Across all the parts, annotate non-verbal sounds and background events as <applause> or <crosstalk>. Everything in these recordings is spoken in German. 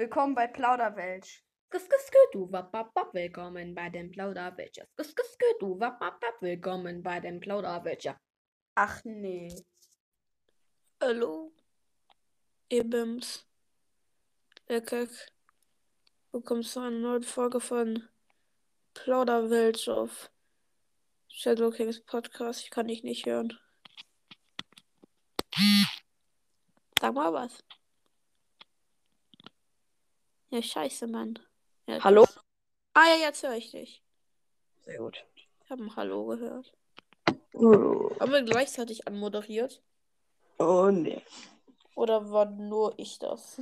Willkommen bei Plauderwelsch. Du, wap, wap, wap, willkommen bei skü, skü, du, wap, wap, wap, willkommen bei dem Plauderwelcher. Ach nee. Hallo, ihr Bims. Leckek. Willkommen zu einer neuen Folge von Plauderwelsch auf Shadow Kings Podcast. Ich kann dich nicht hören. Sag mal was. Ja, scheiße, Mann. Ja, Hallo? Ah ja, jetzt höre ich dich. Sehr gut. Ich habe ein Hallo gehört. Oh, Haben wir gleichzeitig anmoderiert? oh nee. Oder war nur ich das?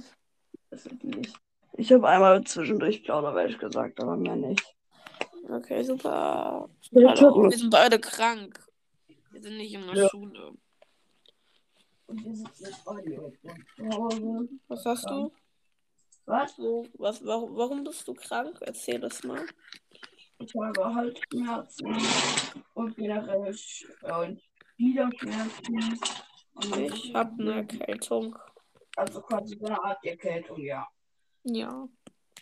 Das ist nicht. Ich habe einmal zwischendurch Plauderwelsch gesagt, aber mehr nicht. Okay, super. Ja, Hallo, wir sind beide krank. Wir sind nicht in der Ja. Schule. Und wir sitzen jetzt beide. Was hast du? Was? Was, warum, warum bist du krank? Erzähl das mal. Ich habe Halsschmerzen und generell und Gliederschmerzen. Ich habe eine Erkältung. Also quasi so eine Art Erkältung, ja. Ja.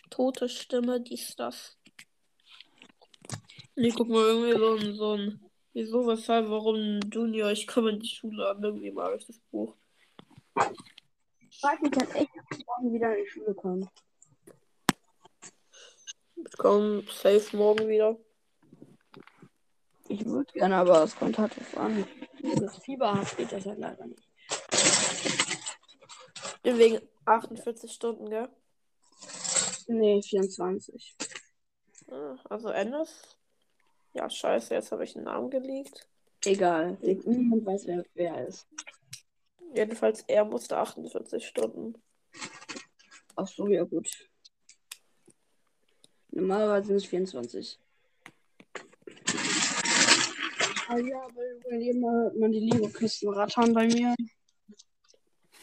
Tote Stimme, dies, das. Nee, guck mal, irgendwie so ein, so ein. Wieso, weshalb, warum Junior, ich komme in die Schule an. Irgendwie mag ich das Buch. Ich weiß nicht, dass echt morgen wieder in die Schule kommen. Ich komme safe morgen wieder. Ich würde gerne, aber es kommt halt drauf an. Dieses Fieberhaft geht das halt leider nicht. Wegen 48 Stunden, gell? Nee, 24. Ah, Also Ennis? Ja, scheiße, jetzt habe ich einen Namen gelegt. Egal. Niemand weiß, wer wer er ist. Jedenfalls, er musste 48 Stunden. Ach so, ja gut. Normalerweise sind es 24. Ah ja, weil, weil immer man die Lego-Kisten rattern bei mir.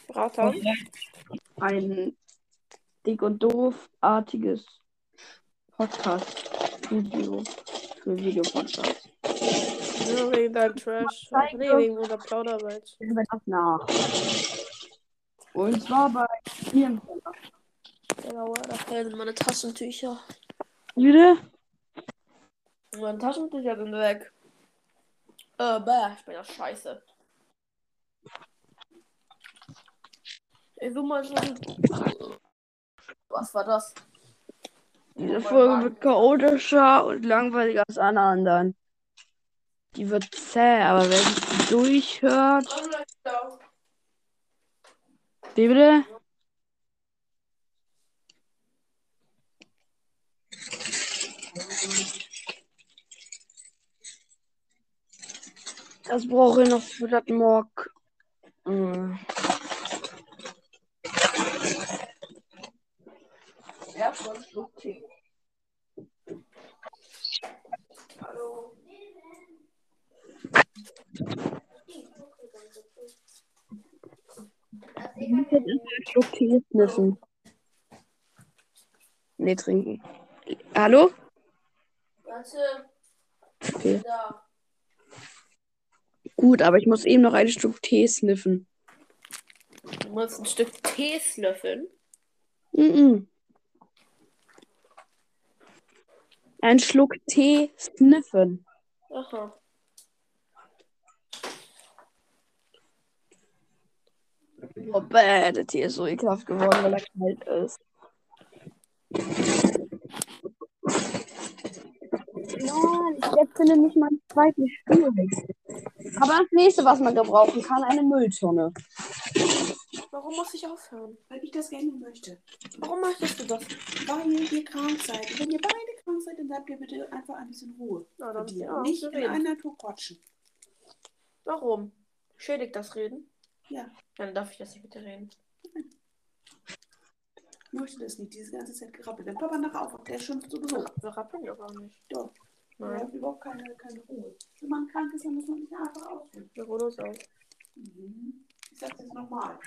Ratan? Ein dick und doof-artiges Podcast-Video für Videopodcast. Nur wegen deinem Trash. Zeige. Nee, wegen unserer Plauderwelt. Ich nach. Und zwar bei mir. Genau, da fehlen meine Taschentücher. Jüde? Meine Taschentücher sind weg. Äh, bäh, ich bin ja scheiße. Ey, so mal so. Was war das? Diese Folge wird chaotischer und langweiliger als alle anderen. Die wird zäh, aber wer sich durchhört. Wie bitte? Das brauche ich noch für das Morg. Hm. Erstmal einen Schluck Tee. Hallo. Ich muss jetzt erstmal Tee sniffen. Nee, trinken. Hallo? Warte. Okay. Da. Gut, aber ich muss eben noch einen Schluck Tee sniffen. Du musst ein Stück Tee löffeln. Mhm. Ein Schluck Tee sniffen. Aha. Oh, bäh, der Tee ist so ekelhaft geworden, weil er kalt ist. Nein, ich setze nämlich meinen zweiten Stuhl. Aber das nächste, was man gebrauchen kann, eine Mülltonne. Warum muss ich aufhören? Weil ich das gerne möchte. Warum möchtest du das? Weil ihr krank seid. Und wenn ihr beide krank seid, dann bleibt ihr bitte einfach ein bisschen Ruhe. Na, dann dir. ja, Nicht in reden. einer Tour quatschen. Warum? Schädigt das Reden? Ja. Ja, dann darf ich das nicht mit dir reden. Ich möchte das nicht, diese ganze Zeit gerappelt. Wenn Papa nachher aufwacht, der schimpft sowieso. Wir rappeln ja gar nicht. Doch. Nein, hat überhaupt keine, keine Ruhe. Wenn man krank ist, dann muss man sich einfach ausruhen. wir ruhen uns aus. Mhm. Ich sag's jetzt nochmal.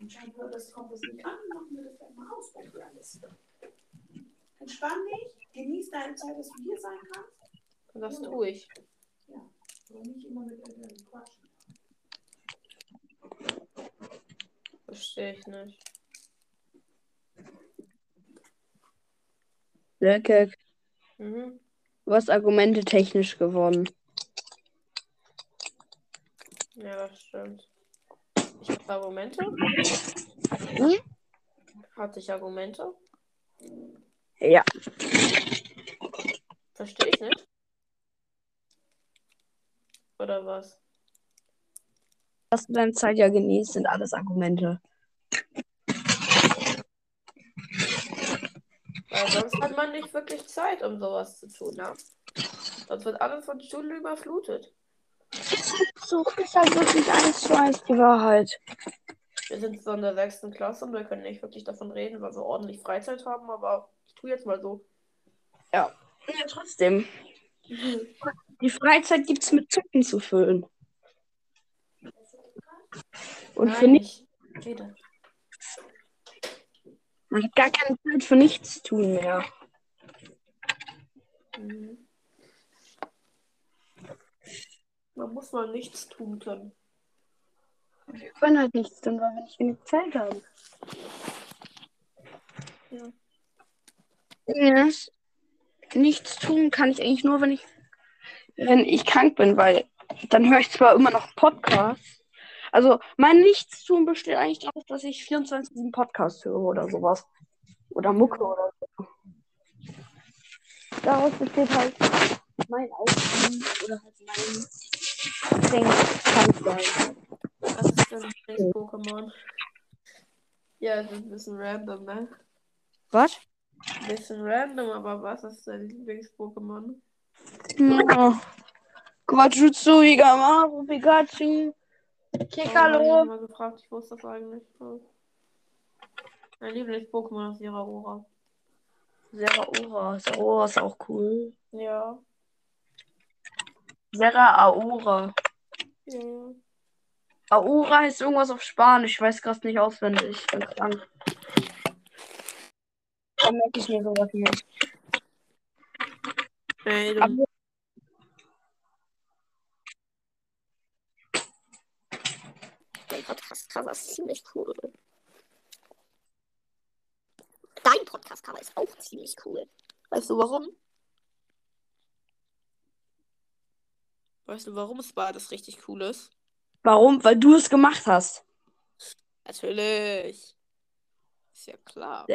Anscheinend hört das, kommt das nicht an, machen wir das gleich mal aus bei dir alles. Entspann dich, genieß deine Zeit, dass du hier sein kannst. Und das tue ich. Aber nicht immer mit irgendeinem Quatschen. Verstehe ich nicht. Lelkek, Mhm. du hast Argumente technisch gewonnen. Ja, das stimmt. Ich habe Argumente. Hm? Hatte ich Argumente? Ja. Verstehe ich nicht. Oder was? Dass du deine Zeit ja genießt, sind alles Argumente. Weil sonst hat man nicht wirklich Zeit, um sowas zu tun, ne? Sonst wird alles von Schule überflutet. So ist halt wirklich eins zu eins die Wahrheit. Wir sind so in der sechsten Klasse und wir können nicht wirklich davon reden, weil wir ordentlich Freizeit haben, aber ich tue jetzt mal so. Ja, trotzdem. <laughs> Die Freizeit gibt's mit Zucken zu füllen. Und für Nein, nichts. ich rede. Man hat gar keine Zeit für nichts tun mehr. Mhm. Man muss mal nichts tun können. Wir können halt nichts tun, weil wir nicht genug Zeit haben. Ja. Yes. Nichts tun kann ich eigentlich nur, wenn ich, wenn ich krank bin, weil dann höre ich zwar immer noch Podcasts. Also mein Nichtstun besteht eigentlich daraus, dass ich 24 einen Podcast höre oder sowas. Oder Mucke oder so. Daraus besteht halt mein Aufgaben oder halt mein Ding krank sein. Was ist denn das Pokémon? Ja, das ist ein bisschen random, ne? Was? Ein bisschen random, aber was ist dein Lieblings-Pokémon? Ja. Quajutsu, Higamaru, Pikachu, Ich Kekalo. mal gefragt, ich wusste das eigentlich. Mein Lieblings-Pokémon ist Iraora. Seraora. Seraora ist auch cool. Ja. Serra Aura. Ja. Aura heißt irgendwas auf Spanisch. Ich weiß gerade nicht auswendig. Ich bin krank. Dann merke ich mir sowas nicht. Ey, du, Aber- Dein Podcast-Cover ist ziemlich cool. Dein Podcast-Cover ist auch ziemlich cool. Weißt du warum? weißt du, warum es beides richtig cool ist? Warum? Weil du es gemacht hast. Natürlich. Ist ja klar.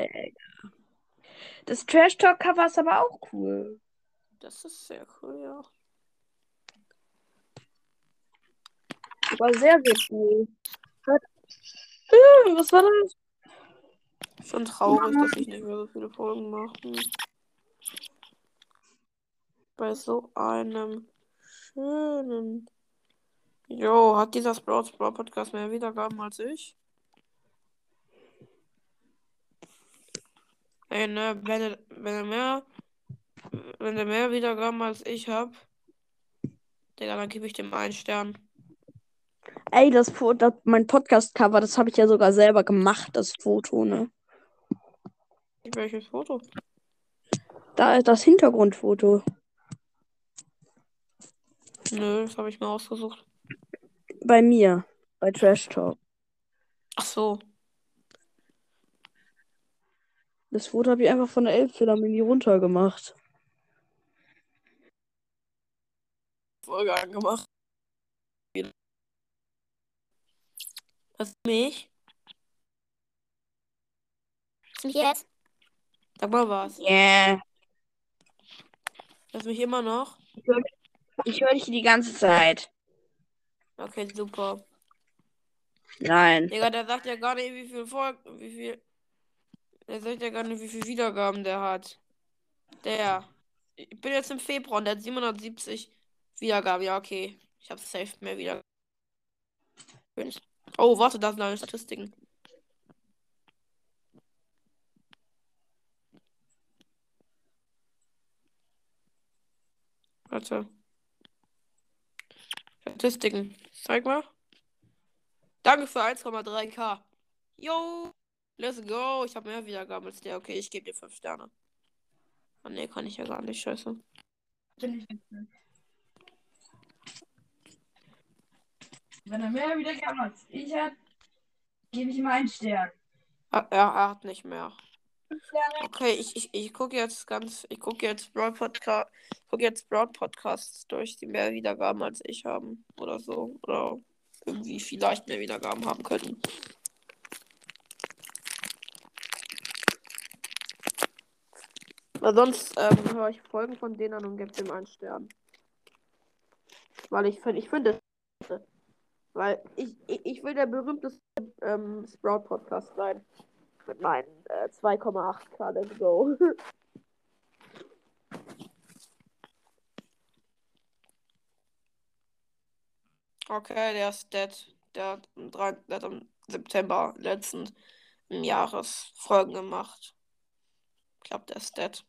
Das Trash Talk Cover ist aber auch cool. Das ist sehr cool, ja. War sehr, sehr cool. Hm, was war das? Schon traurig, dass ich nicht mehr so viele Folgen mache. Bei so einem schönen. Jo, hat dieser Sprouts Brawl Podcast mehr Wiedergaben als ich? Ey, ne, wenn er, wenn er mehr, wenn er mehr Wiedergaben als ich hab, dann gebe ich dem einen Stern. Ey, das Foto, mein Podcast Cover, das habe ich ja sogar selber gemacht, das Foto, ne? Welches Foto? Da ist das Hintergrundfoto. Nö, das habe ich mir ausgesucht. Bei mir. Bei Trash Talk. Ach so. Das Foto habe ich einfach von der Elbphilharmonie runtergemacht. Folge angemacht. Was mich? Ist mich jetzt? Sag mal was. Yeah. Hörst du mich immer noch? Ich höre dich die ganze Zeit. Okay, super. Nein. Digga, der sagt ja gar nicht, wie viel Folgen, wie viel. Der sagt ja gar nicht, wie viel Wiedergaben der hat. Der. Ich bin jetzt im Februar und der hat 770 Wiedergaben. Ja, okay. Ich habe safe mehr Wiedergaben. Oh, warte, da sind alle Statistiken. Warte. Statistiken. Zeig mal. Danke für 1,3k. Yo, let's go. Ich habe mehr Wiedergaben als der. Okay, ich gebe dir 5 Sterne. Ah, nee, kann ich ja gar nicht. Scheiße. Wenn er mehr Wiedergaben als ich hat, gebe ich ihm einen Stern. Ah, er, er hat nicht mehr. Okay, ich, ich, ich gucke jetzt ganz, ich gucke jetzt Broad Podcast, gucke jetzt Broad Podcasts durch, die mehr Wiedergaben als ich haben oder so oder irgendwie vielleicht mehr Wiedergaben haben könnten. Weil sonst ähm, höre ich Folgen von denen an und gebe dem einen Stern. Weil ich finde, ich finde es. Weil ich, ich, ich will der berühmteste ähm, Sprout Podcast sein. Mit meinen äh, 2,8k. Let's go. <laughs> Okay, der ist dead. Der hat am, 3, der hat am September letzten Jahres Folgen gemacht. Ich glaube, der ist dead.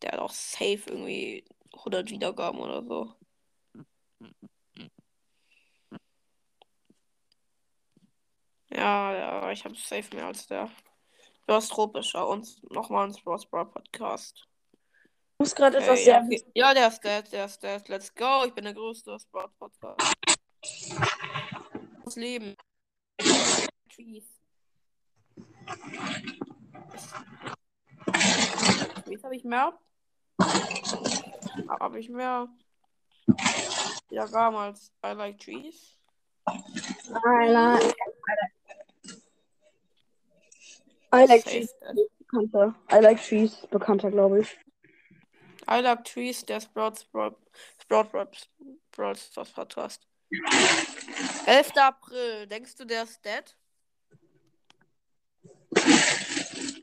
Der hat auch safe irgendwie 100 Wiedergaben oder so. Ja, ja, ich habe safe mehr als der. Du hast tropischer und nochmal ein Sports Bra Podcast. Ich muss gerade etwas sehr ja, ja, der ist dead, der ist dead. Let's go. Ich bin der größte Sport Podcast. Das Leben. Trees. Trees habe ich mehr. Habe ich mehr. Ja, damals. I like trees. I like, I like Cheese dead. bekannter. I like Cheese bekannter, glaube ich. I like trees, der Sprout, Sprout, Sprout, Sprout, Sprout Podcast. 11. April. Denkst du, der ist dead?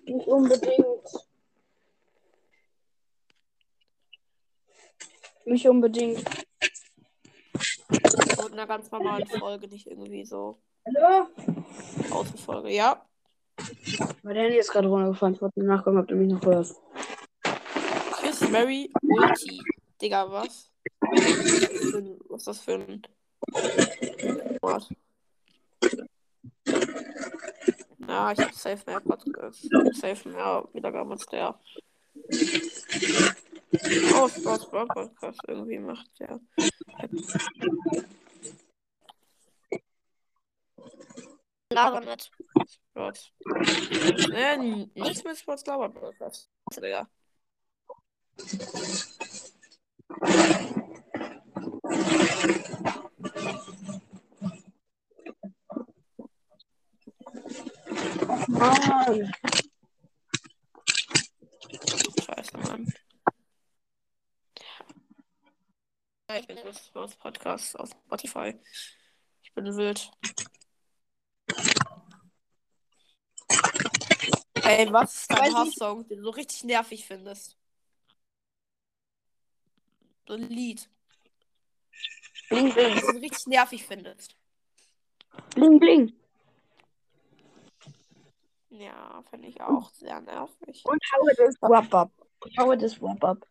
Nicht unbedingt. Nicht unbedingt. So in einer ganz normalen Folge, nicht irgendwie so Hallo? Außenfolge. Ja. Mein Handy ist gerade runtergefallen. Ich wollte nachgucken, ob du mich noch hörst. Chris Mary Ulti. Digga, was? Was ist das für ein Wort? Ja, ich hab safe mehr Podcast. Safe mehr Wiedergaben als der. Oh, Sport, Sport Podcast irgendwie macht der. Laber nicht. Sport. Nee, nichts mit Sports Laber Podcast. Digga. Mann. Scheiße, Mann. Ich bin das Sports Podcast auf Spotify. Ich bin wild. Ey, <laughs> was ist dein. Hasssong, den du so richtig nervig findest? So ein Lied, Bling, bling. das du so richtig nervig findest. Bling, bling. Ja, finde ich auch sehr nervig. Und how it is wrap up. How it is wrap up.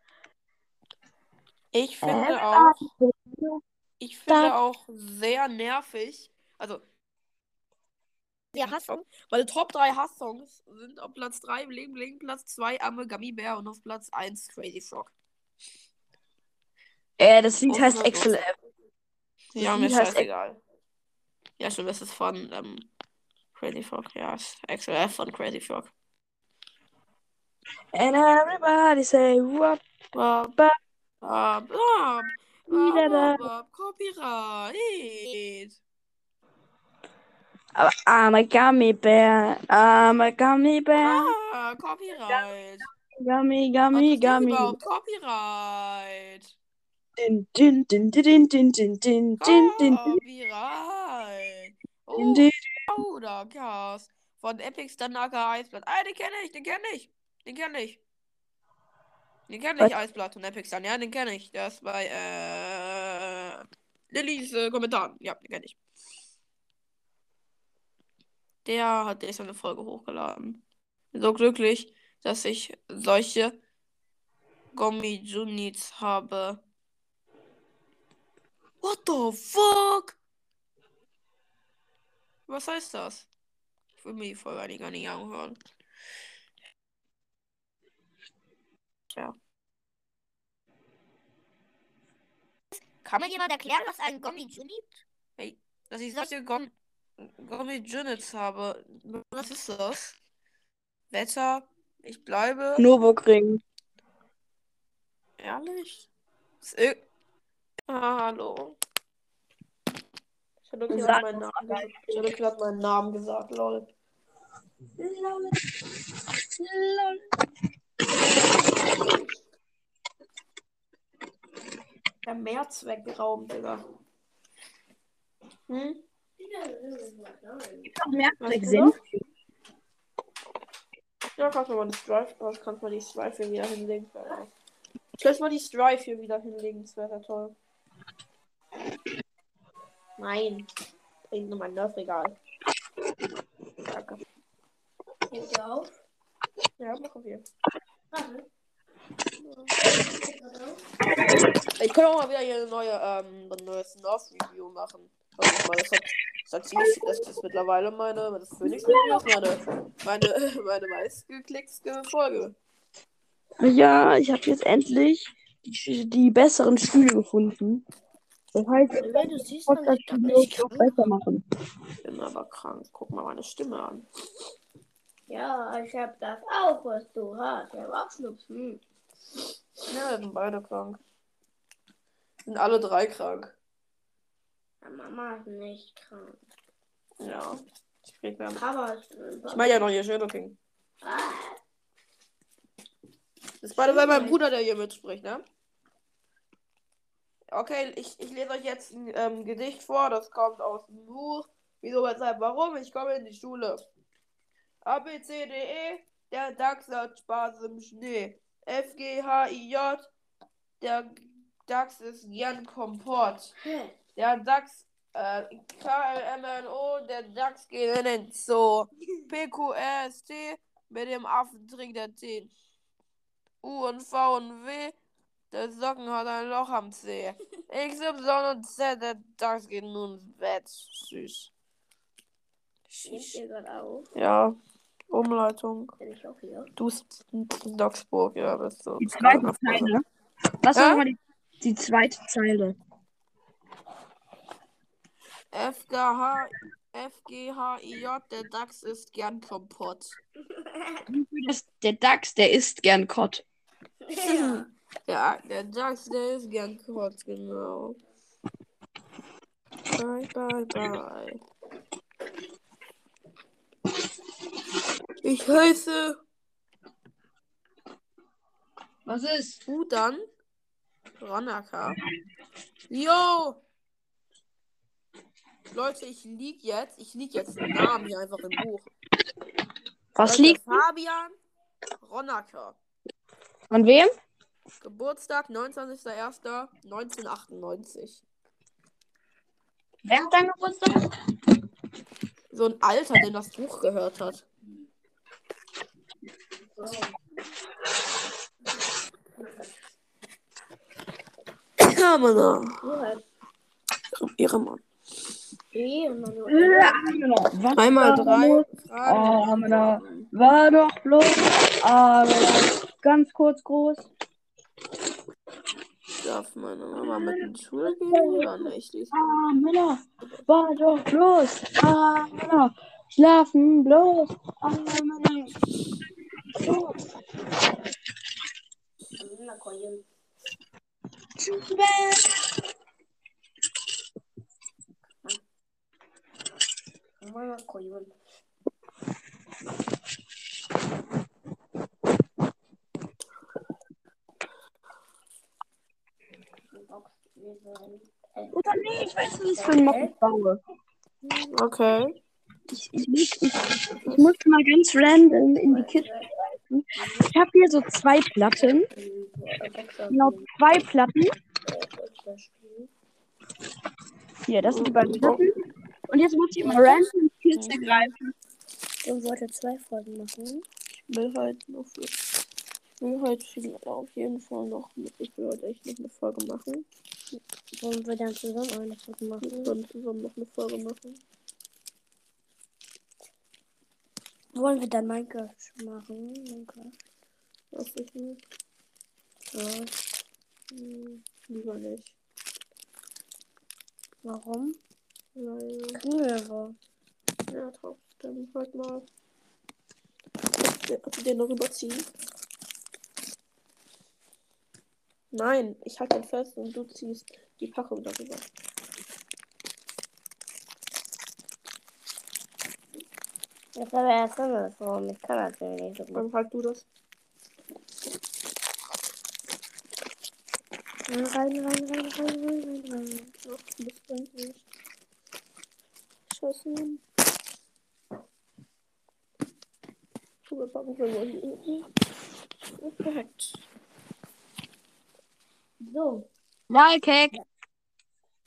Ich finde Äh, auch, ich finde auch sehr nervig. Also, der Hasssong, meine Top 3 Hasssongs sind auf Platz 3 Bling Bling, Platz 2 Amme Gummy Bear und auf Platz 1 Crazy Frog. Äh, das Lied Oh, heißt Excel. F. Ja, mir ist scheißegal. Ja, stimmt, das ist von ähm, Crazy Frog. Ja, ist XLF von Crazy Frog. And everybody say wrap Bop, Bop. bop, bop, Wieder da. bop, bop, Copyright. Aber I'm a gummy bear. I'm a gummy bear. Ah, Copyright. Gummy, Was gummy, ist gummy. überhaupt Copyright? Din, din, din, din, din, din, din, din, din, din, Copyright. Oh, din. Powdercast. Von Epic Standaka Eisblatt. Ah, den kenne ich, den kenne ich. Den kenne ich. Den kenne Was? ich, Eisblatt und Epic Stan. Ja, den kenne ich. Der ist bei, äh, Lillys äh, Kommentaren. Ja, den kenne ich. Der hat jetzt eine Folge hochgeladen. Bin so glücklich, dass ich solche Gummi Junits habe. What the fuck? Was heißt das? Ich will mir die Folge eigentlich gar nicht anhören. Ja. Kann mir jemand erklären, was ein Gummi Juni? Dass ich solche Gum Gummi Junits habe. Was ist das? Wetter. Ich bleibe. Nürburgring. Ehrlich? Ist ir- ah, hallo. Ich Sag gerade meinen Namen meinen Namen gesagt, lol. Lol. Lol. Der März weggeraubt, Digga. Hm? Noch mehr Was Senf. Ja, kannst du mal die Strife, was kannst du mal die Strife hier wieder hinlegen? Lass mal die Strife hier wieder hinlegen, das wäre toll. Nein. Bringt nur mein Nerf-Regal. Danke. Hängt ihr auf? Ja, mach auf hier. Warte. Ich kann auch mal wieder hier eine neue, ähm, ein neues Nerf-Review machen. Also, das hat, das hat ziemlich, das ist mittlerweile meine, das Phoenix-Review ist meine, meine, <laughs> meine meistgeklickste Folge. Ja, ich habe jetzt endlich die, die besseren Stühle gefunden. Das heißt, ich Weil du siehst, man das ich Video nicht krank. besser machen. Ich bin aber krank. Guck mal meine Stimme an. Ja, ich hab das auch, was du hast. Ich hab auch Schnupfen. Ja, wir sind beide krank. Sind alle drei krank. Mama ist nicht krank. Ja. Ich krieg mir. Papa ist Ich meine ja noch hier Shadow King. Ah, Das ist beide bei meinem Bruder, der hier mitspricht, ne? Okay, ich, ich lese euch jetzt ein ähm, Gedicht vor. Das kommt aus dem Buch. Wieso, weshalb, warum? Ich komme in die Schule. A, B, C, D, E. Der Dachs hat Spaß im Schnee. F, G, H, I, J. Der Dachs ist gern Kompott. hä? Der Dachs, äh, K, L, M, N, O, der Dachs geht in den Zoo. <laughs> P, Q, R, S, T, mit dem Affen trinkt er Tee. U und V und W, der Socken hat ein Loch am Zeh. <laughs> X, Y und Z, der Dachs geht nun ins Bett. Süß. Süß. ihr gerade auf? Ja, Umleitung. Bin ich auch hier? Du bist in Dogsburg, ja, bist du. Die zweite Zeile. Was Ja? war nochmal die, die zweite Zeile? F, G, H, F, G, H, I, J, der Dachs ist gern Kompott. Der Dachs, der isst gern Kott. ja. <laughs> Ja, der Dachs, der ist gern kurz, genau. Bye, bye, bye. Ich heiße Was ist? Udan Ronaka. Yo! Leute, ich lieg jetzt, ich lieg jetzt den Namen hier einfach im Buch. Was Leute, liegt Fabian Ronaka. an wem? Geburtstag 29.01.1998. Wer hat dein Geburtstag? So ein Alter, der das Buch gehört hat. Ja, Mann. Ihre Mann. Eh, und dann nur. Was Einmal war drei. Fragen Oh, Mann. beantworten. War doch bloß. Aber ganz kurz groß. Darf meine Mama mit in die Schule gehen oder nicht? Ah, Männer. War doch bloß. Ah, Männer. Schlafen bloß. Ah, Männer. So. Koyun. Oder nee, ich weiß nicht, was ich für einen Mob ich baue. Okay. Ich, ich, muss, ich, ich muss mal ganz random in die Kiste greifen. Ich habe hier so zwei Platten. Genau, zwei Platten. Hier, das sind die beiden Platten. Und jetzt muss ich mal random in die Kiste greifen. Und wollte zwei Folgen machen. Ich will heute noch. Ich will heute viel- auf jeden Fall noch. Ich will heute echt noch eine Folge machen. Wollen wir dann zusammen eine Folge Wir machen? können zusammen noch eine Folge machen. Wollen wir dann Minecraft machen? Minecraft. Weiß ich nicht. Ja. Hm, lieber nicht. Warum? Wir aber. Ja, trotzdem. Halt mal. Also den noch überziehen. Nein, ich halte den fest und du ziehst die Packung darüber. Das ist aber erst andersrum. Ich kann das nämlich nicht so gut. Dann halt du das. Rein, rein, rein, rein, rein, rein, rein. Ach, du bist Scheiße. Mann. Schule packen wir mal hier unten. Perfekt. So. Lolkek.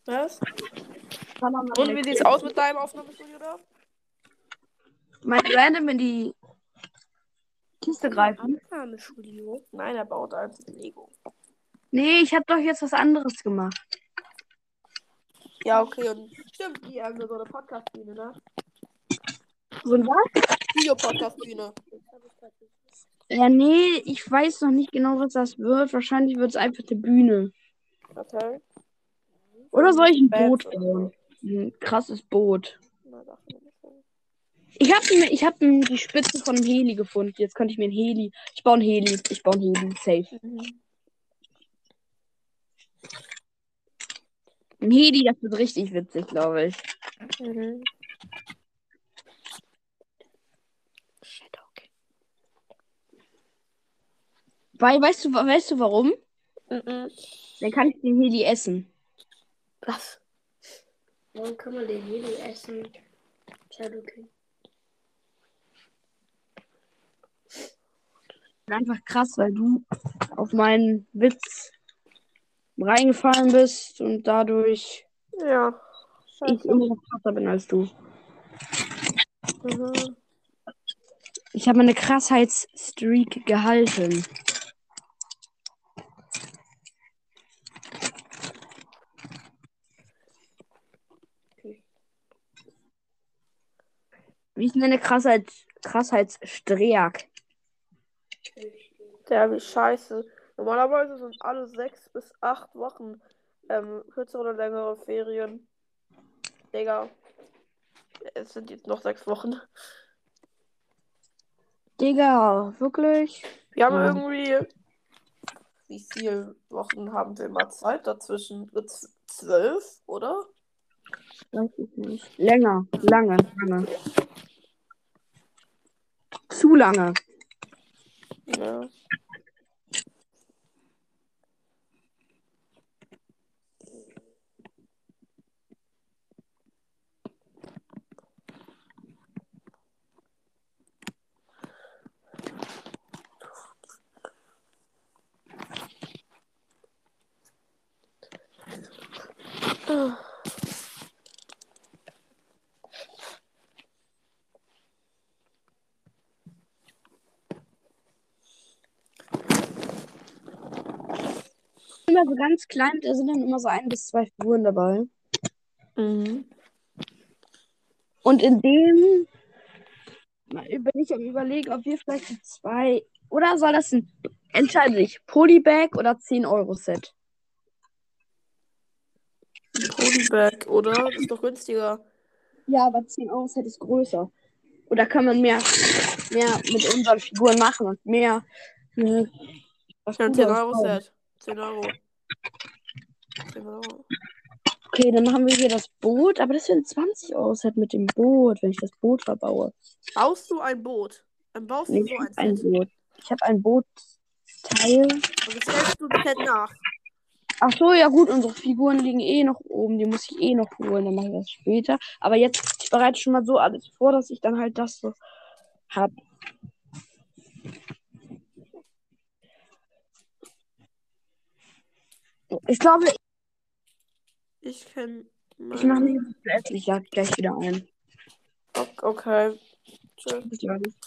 Was? Kann man Und wie sieht's aus mit deinem Aufnahmestudio da? Mein random in die Kiste greifen. Aufnahmestudio? Nein, er baut mit Lego. Nee, ich habe doch jetzt was anderes gemacht. Ja, okay, und stimmt, die haben so eine Podcast-Bühne, ne? So ein was? Video-Podcast-Bühne. Ja, nee, ich weiß noch nicht genau, was das wird. Wahrscheinlich wird es einfach die Bühne. Okay. Oder soll ich ein Boot bauen? Ein krasses Boot. Ich habe ich hab die Spitze von einem Heli gefunden. Jetzt könnte ich mir ein Heli. Ich baue ein Heli. Ich baue ein Heli. Safe. Mhm. Ein Heli, das wird richtig witzig, glaube ich. Mhm. Weil, weißt du, weißt du warum? Mhm. Dann kann ich den Heli essen. Was? Warum kann man den Heli essen? Shadow King. Einfach krass, weil du auf meinen Witz reingefallen bist und dadurch Ja. ich immer noch krasser bin als du. Mhm. Ich habe meine Krassheitsstreak gehalten. Wie ist denn deine Krassheit, Krassheitsstreak? Der wie scheiße. Normalerweise sind alle sechs bis acht Wochen ähm, kürzere oder längere Ferien. Digga. Es sind jetzt noch sechs Wochen. Digga, wirklich? Wir haben Ja. irgendwie. Wie viele Wochen haben wir mal Zeit dazwischen? Zwölf, oder? Weiß ich nicht. Länger, lange, lange. Zu lange. Ja. Immer so ganz klein, da sind dann immer so ein bis zwei Figuren dabei. Mhm. Und in dem bin ich am überlegen, ob wir vielleicht zwei. Oder soll das ein. Entscheide dich, Polybag oder 10 Euro Set? Polybag, oder? Das ist doch günstiger. Ja, aber 10 Euro Set ist größer. Oder kann man mehr, mehr mit unseren Figuren machen und mehr. was Ja, ein Gutes 10 Euro. Set. 10 Euro. 10 Euro. Okay, dann machen wir hier das Boot, aber das ein 20 Euro Set mit dem Boot, wenn ich das Boot verbaue. Baust du ein Boot? Dann baust Nee, du so ein ein. Boot. Ich habe ein Bootsteil. Und stellst du das Set nach. Ach so, ja gut, unsere Figuren liegen eh noch oben. Die muss ich eh noch holen, dann mache ich das später. Aber jetzt, ich bereite schon mal so alles vor, dass ich dann halt das so hab. Ich glaube, Ich kenne. ich mache mich jetzt gleich wieder ein. Okay. Tschüss.